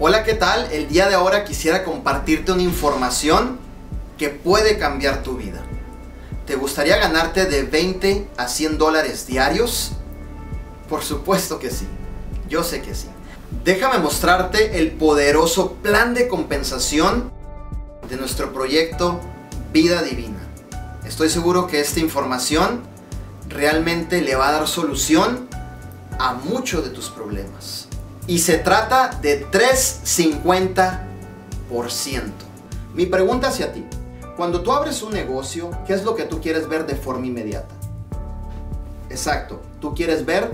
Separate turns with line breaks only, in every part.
Hola, ¿qué tal? El día de ahora quisiera compartirte una información que puede cambiar tu vida. ¿Te gustaría ganarte de 20 a 100 dólares diarios? Por supuesto que sí. Yo sé que sí. Déjame mostrarte el poderoso plan de compensación de nuestro proyecto Vida Divina. Estoy seguro que esta información realmente le va a dar solución a muchos de tus problemas. Y se trata de 350%. Mi pregunta hacia ti, cuando tú abres un negocio, ¿qué es lo que tú quieres ver de forma inmediata? Exacto, tú quieres ver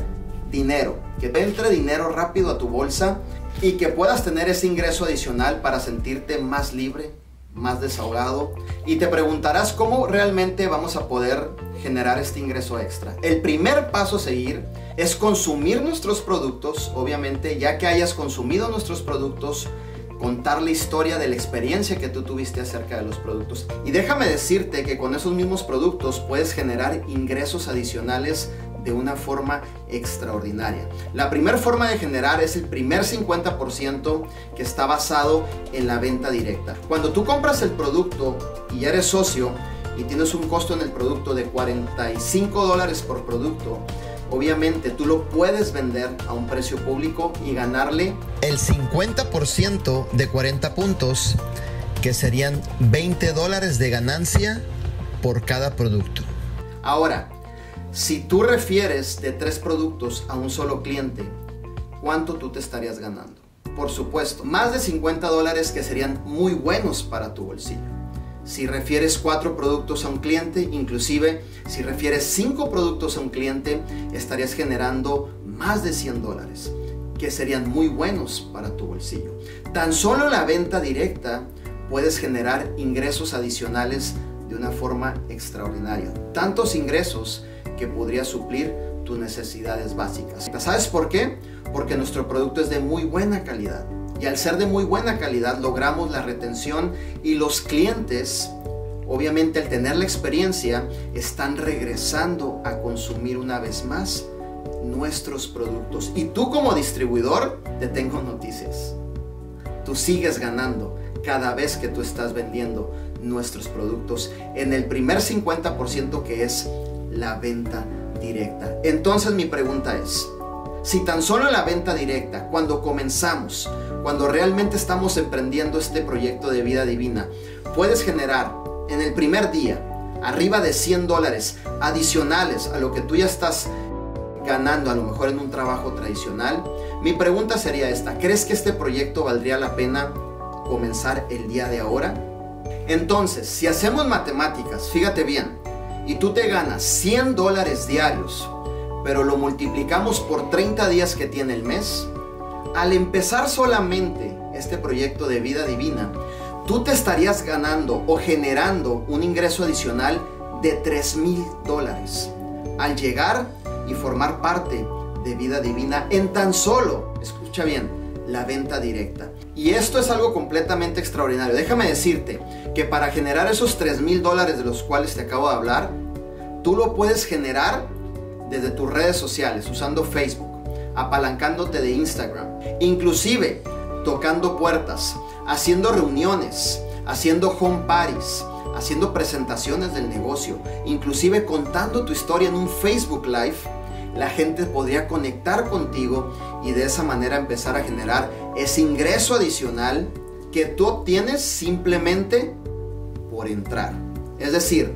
dinero, que te entre dinero rápido a tu bolsa y que puedas tener ese ingreso adicional para sentirte más libre, más desahogado. Y te preguntarás cómo realmente vamos a poder generar este ingreso extra. El primer paso a seguir es consumir nuestros productos, obviamente, ya que hayas consumido nuestros productos, contar la historia de la experiencia que tú tuviste acerca de los productos. Y déjame decirte que con esos mismos productos puedes generar ingresos adicionales de una forma extraordinaria. La primera forma de generar es el primer 50% que está basado en la venta directa. Cuando tú compras el producto y eres socio y tienes un costo en el producto de 45 dólares por producto, obviamente tú lo puedes vender a un precio público y ganarle
el 50% de 40 puntos, que serían 20 dólares de ganancia por cada producto.
Ahora, si tú refieres de tres productos a un solo cliente, ¿cuánto tú te estarías ganando? Por supuesto, más de 50 dólares que serían muy buenos para tu bolsillo. Si refieres cuatro productos a un cliente, inclusive si refieres cinco productos a un cliente, estarías generando más de 100 dólares, que serían muy buenos para tu bolsillo. Tan solo la venta directa puedes generar ingresos adicionales de una forma extraordinaria. Tantos ingresos que podría suplir tus necesidades básicas. ¿Sabes por qué? Porque nuestro producto es de muy buena calidad. Y al ser de muy buena calidad logramos la retención y los clientes, obviamente al tener la experiencia, están regresando a consumir una vez más nuestros productos. Y tú como distribuidor, te tengo noticias. Tú sigues ganando cada vez que tú estás vendiendo nuestros productos en el primer 50% que es la venta directa. Entonces mi pregunta es, si tan solo la venta directa, cuando comenzamos, cuando realmente estamos emprendiendo este proyecto de vida divina, puedes generar en el primer día arriba de 100 dólares adicionales a lo que tú ya estás ganando a lo mejor en un trabajo tradicional, mi pregunta sería esta, ¿crees que este proyecto valdría la pena comenzar el día de ahora? Entonces, si hacemos matemáticas, fíjate bien, y tú te ganas 100 dólares diarios, pero lo multiplicamos por 30 días que tiene el mes, al empezar solamente este proyecto de vida divina, tú te estarías ganando o generando un ingreso adicional de 3 mil dólares al llegar y formar parte de vida divina en tan solo, escucha bien, la venta directa. Y esto es algo completamente extraordinario. Déjame decirte que para generar esos 3 mil dólares de los cuales te acabo de hablar, tú lo puedes generar desde tus redes sociales, usando Facebook, apalancándote de Instagram, inclusive tocando puertas, haciendo reuniones, haciendo home parties, haciendo presentaciones del negocio, inclusive contando tu historia en un Facebook Live, la gente podría conectar contigo y de esa manera empezar a generar ese ingreso adicional que tú obtienes simplemente por entrar. Es decir,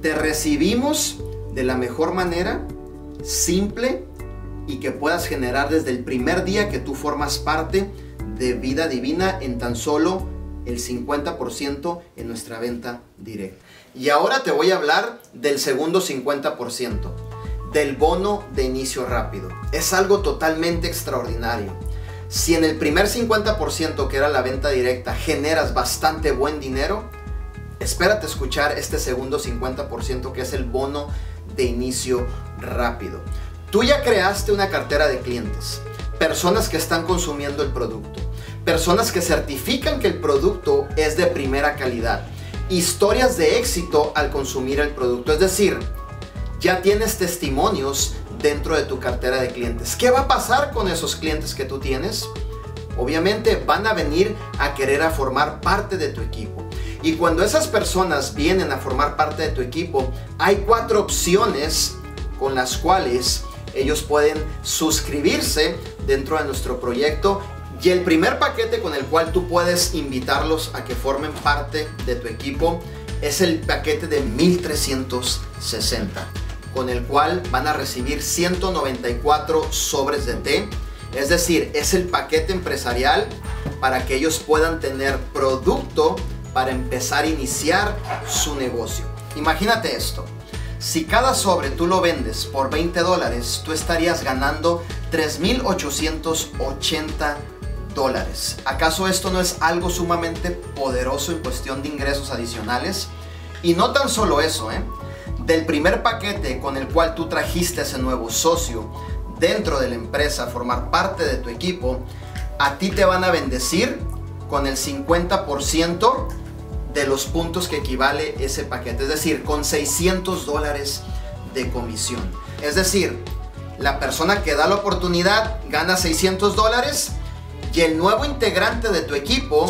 te recibimos de la mejor manera simple y que puedas generar desde el primer día que tú formas parte de vida divina en tan solo el 50% en nuestra venta directa. Y ahora te voy a hablar del segundo 50%, del bono de inicio rápido. Es algo totalmente extraordinario. Si en el primer 50% que era la venta directa generas bastante buen dinero, espérate escuchar este segundo 50% que es el bono de inicio rápido. Tú ya creaste una cartera de clientes, personas que están consumiendo el producto, personas que certifican que el producto es de primera calidad, historias de éxito al consumir el producto, es decir, ya tienes testimonios dentro de tu cartera de clientes. ¿Qué va a pasar con esos clientes que tú tienes? obviamente van a venir a querer a formar parte de tu equipo. Y cuando esas personas vienen a formar parte de tu equipo, hay cuatro opciones con las cuales ellos pueden suscribirse dentro de nuestro proyecto. Y el primer paquete con el cual tú puedes invitarlos a que formen parte de tu equipo es el paquete de 1360, con el cual van a recibir 194 sobres de té. Es decir, es el paquete empresarial para que ellos puedan tener producto para empezar a iniciar su negocio. Imagínate esto. Si cada sobre tú lo vendes por 20 dólares, tú estarías ganando 3.880 dólares. ¿Acaso esto no es algo sumamente poderoso en cuestión de ingresos adicionales? Y no tan solo eso, ¿eh? Del primer paquete con el cual tú trajiste a ese nuevo socio dentro de la empresa, formar parte de tu equipo, a ti te van a bendecir con el 50% de los puntos que equivale ese paquete, es decir, con 600 dólares de comisión. Es decir, la persona que da la oportunidad gana 600 dólares y el nuevo integrante de tu equipo,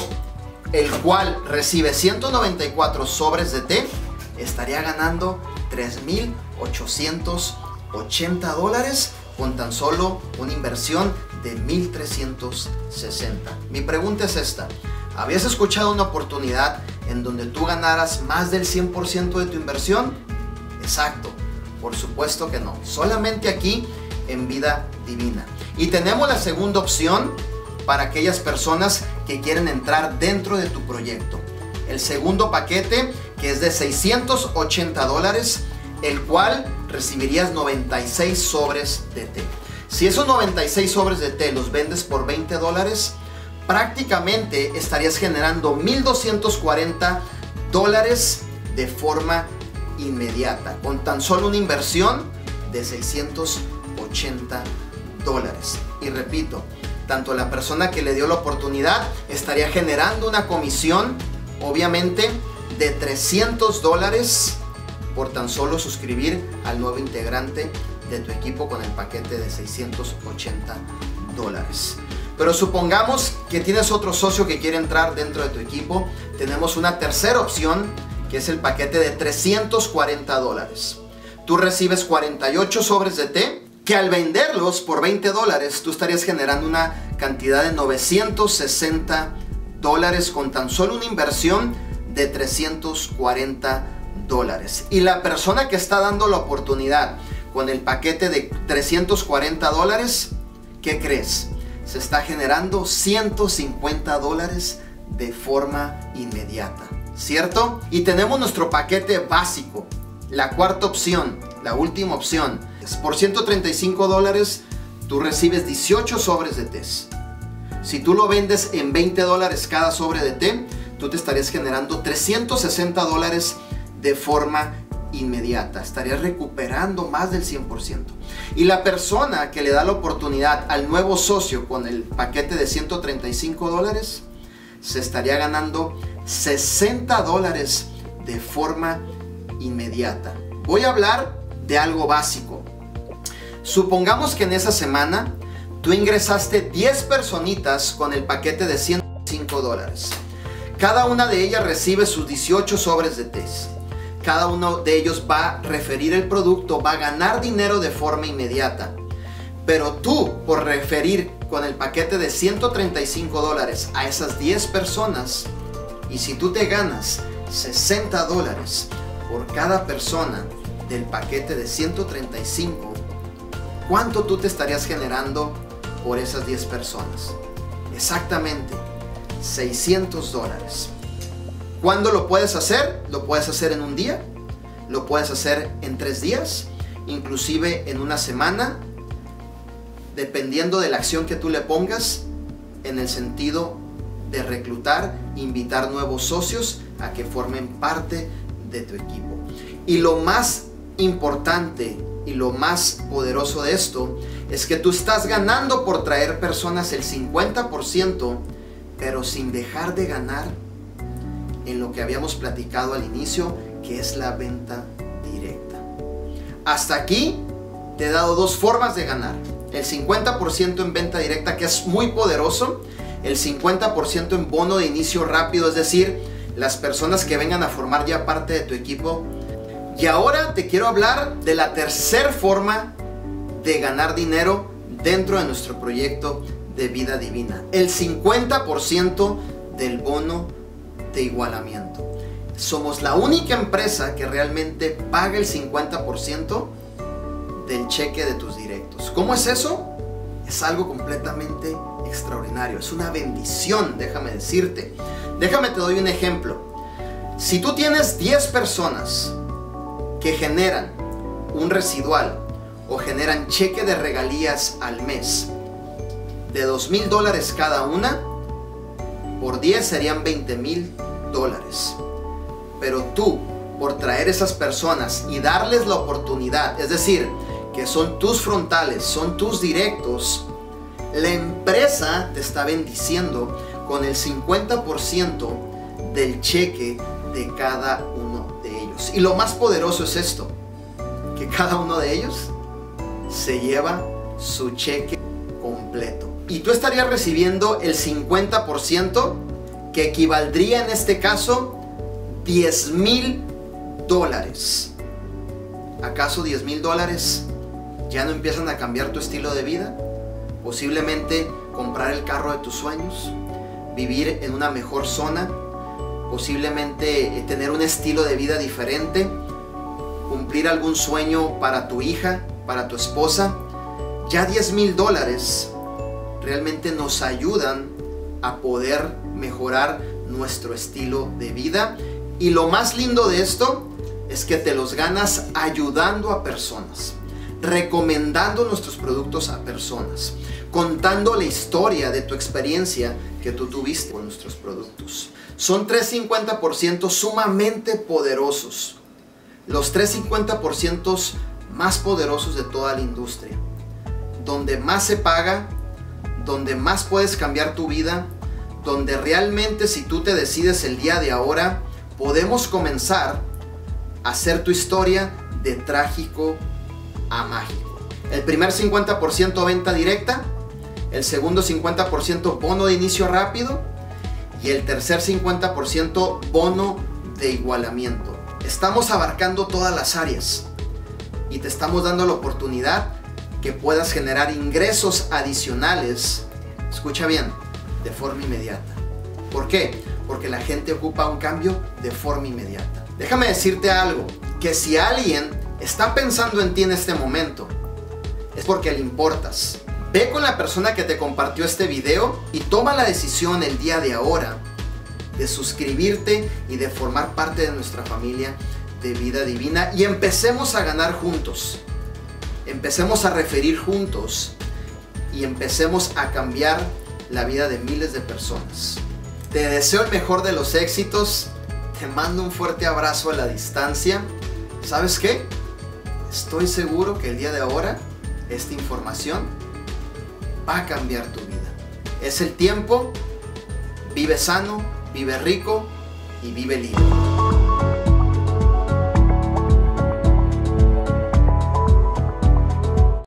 el cual recibe 194 sobres de té, estaría ganando 3.880 dólares con tan solo una inversión de 1.360. Mi pregunta es esta. ¿Habías escuchado una oportunidad en donde tú ganaras más del 100% de tu inversión? Exacto, por supuesto que no. Solamente aquí en vida divina. Y tenemos la segunda opción para aquellas personas que quieren entrar dentro de tu proyecto. El segundo paquete que es de 680 dólares, el cual recibirías 96 sobres de té. Si esos 96 sobres de té los vendes por 20 dólares, prácticamente estarías generando 1240 dólares de forma inmediata, con tan solo una inversión de 680 dólares. Y repito, tanto la persona que le dio la oportunidad estaría generando una comisión, obviamente, de 300 dólares por tan solo suscribir al nuevo integrante de tu equipo con el paquete de 680 dólares. Pero supongamos que tienes otro socio que quiere entrar dentro de tu equipo. Tenemos una tercera opción que es el paquete de 340 dólares. Tú recibes 48 sobres de té que al venderlos por 20 dólares tú estarías generando una cantidad de 960 dólares con tan solo una inversión de 340 dólares. Y la persona que está dando la oportunidad con el paquete de 340 dólares, ¿qué crees? se está generando 150 dólares de forma inmediata, ¿cierto? Y tenemos nuestro paquete básico, la cuarta opción, la última opción. Por 135 dólares tú recibes 18 sobres de té. Si tú lo vendes en 20 dólares cada sobre de té, tú te estarías generando 360 dólares de forma inmediata. Estarías recuperando más del 100%. Y la persona que le da la oportunidad al nuevo socio con el paquete de 135 dólares, se estaría ganando 60 dólares de forma inmediata. Voy a hablar de algo básico. Supongamos que en esa semana tú ingresaste 10 personitas con el paquete de 105 dólares. Cada una de ellas recibe sus 18 sobres de test cada uno de ellos va a referir el producto, va a ganar dinero de forma inmediata. Pero tú, por referir con el paquete de 135 dólares a esas 10 personas, y si tú te ganas 60 dólares por cada persona del paquete de 135, ¿cuánto tú te estarías generando por esas 10 personas? Exactamente 600 dólares. ¿Cuándo lo puedes hacer? Lo puedes hacer en un día, lo puedes hacer en tres días, inclusive en una semana, dependiendo de la acción que tú le pongas en el sentido de reclutar, invitar nuevos socios a que formen parte de tu equipo. Y lo más importante y lo más poderoso de esto es que tú estás ganando por traer personas el 50%, pero sin dejar de ganar en lo que habíamos platicado al inicio, que es la venta directa. Hasta aquí te he dado dos formas de ganar. El 50% en venta directa, que es muy poderoso, el 50% en bono de inicio rápido, es decir, las personas que vengan a formar ya parte de tu equipo. Y ahora te quiero hablar de la tercera forma de ganar dinero dentro de nuestro proyecto de vida divina. El 50% del bono de igualamiento. Somos la única empresa que realmente paga el 50% del cheque de tus directos. ¿Cómo es eso? Es algo completamente extraordinario. Es una bendición, déjame decirte. Déjame te doy un ejemplo. Si tú tienes 10 personas que generan un residual o generan cheque de regalías al mes de 2 mil dólares cada una, por 10 serían 20 mil dólares. Pero tú, por traer esas personas y darles la oportunidad, es decir, que son tus frontales, son tus directos, la empresa te está bendiciendo con el 50% del cheque de cada uno de ellos. Y lo más poderoso es esto, que cada uno de ellos se lleva su cheque completo. Y tú estarías recibiendo el 50% que equivaldría en este caso 10 mil dólares. ¿Acaso 10 mil dólares ya no empiezan a cambiar tu estilo de vida? Posiblemente comprar el carro de tus sueños, vivir en una mejor zona, posiblemente tener un estilo de vida diferente, cumplir algún sueño para tu hija, para tu esposa. Ya 10 mil dólares realmente nos ayudan a poder mejorar nuestro estilo de vida. Y lo más lindo de esto es que te los ganas ayudando a personas, recomendando nuestros productos a personas, contando la historia de tu experiencia que tú tuviste con nuestros productos. Son 350% sumamente poderosos. Los 350% más poderosos de toda la industria. Donde más se paga, donde más puedes cambiar tu vida, donde realmente si tú te decides el día de ahora, podemos comenzar a hacer tu historia de trágico a mágico. El primer 50% venta directa, el segundo 50% bono de inicio rápido y el tercer 50% bono de igualamiento. Estamos abarcando todas las áreas y te estamos dando la oportunidad que puedas generar ingresos adicionales, escucha bien, de forma inmediata. ¿Por qué? Porque la gente ocupa un cambio de forma inmediata. Déjame decirte algo, que si alguien está pensando en ti en este momento, es porque le importas. Ve con la persona que te compartió este video y toma la decisión el día de ahora de suscribirte y de formar parte de nuestra familia de vida divina y empecemos a ganar juntos empecemos a referir juntos y empecemos a cambiar la vida de miles de personas. Te deseo el mejor de los éxitos, te mando un fuerte abrazo a la distancia. ¿Sabes qué? Estoy seguro que el día de ahora esta información va a cambiar tu vida. Es el tiempo, vive sano, vive rico y vive libre.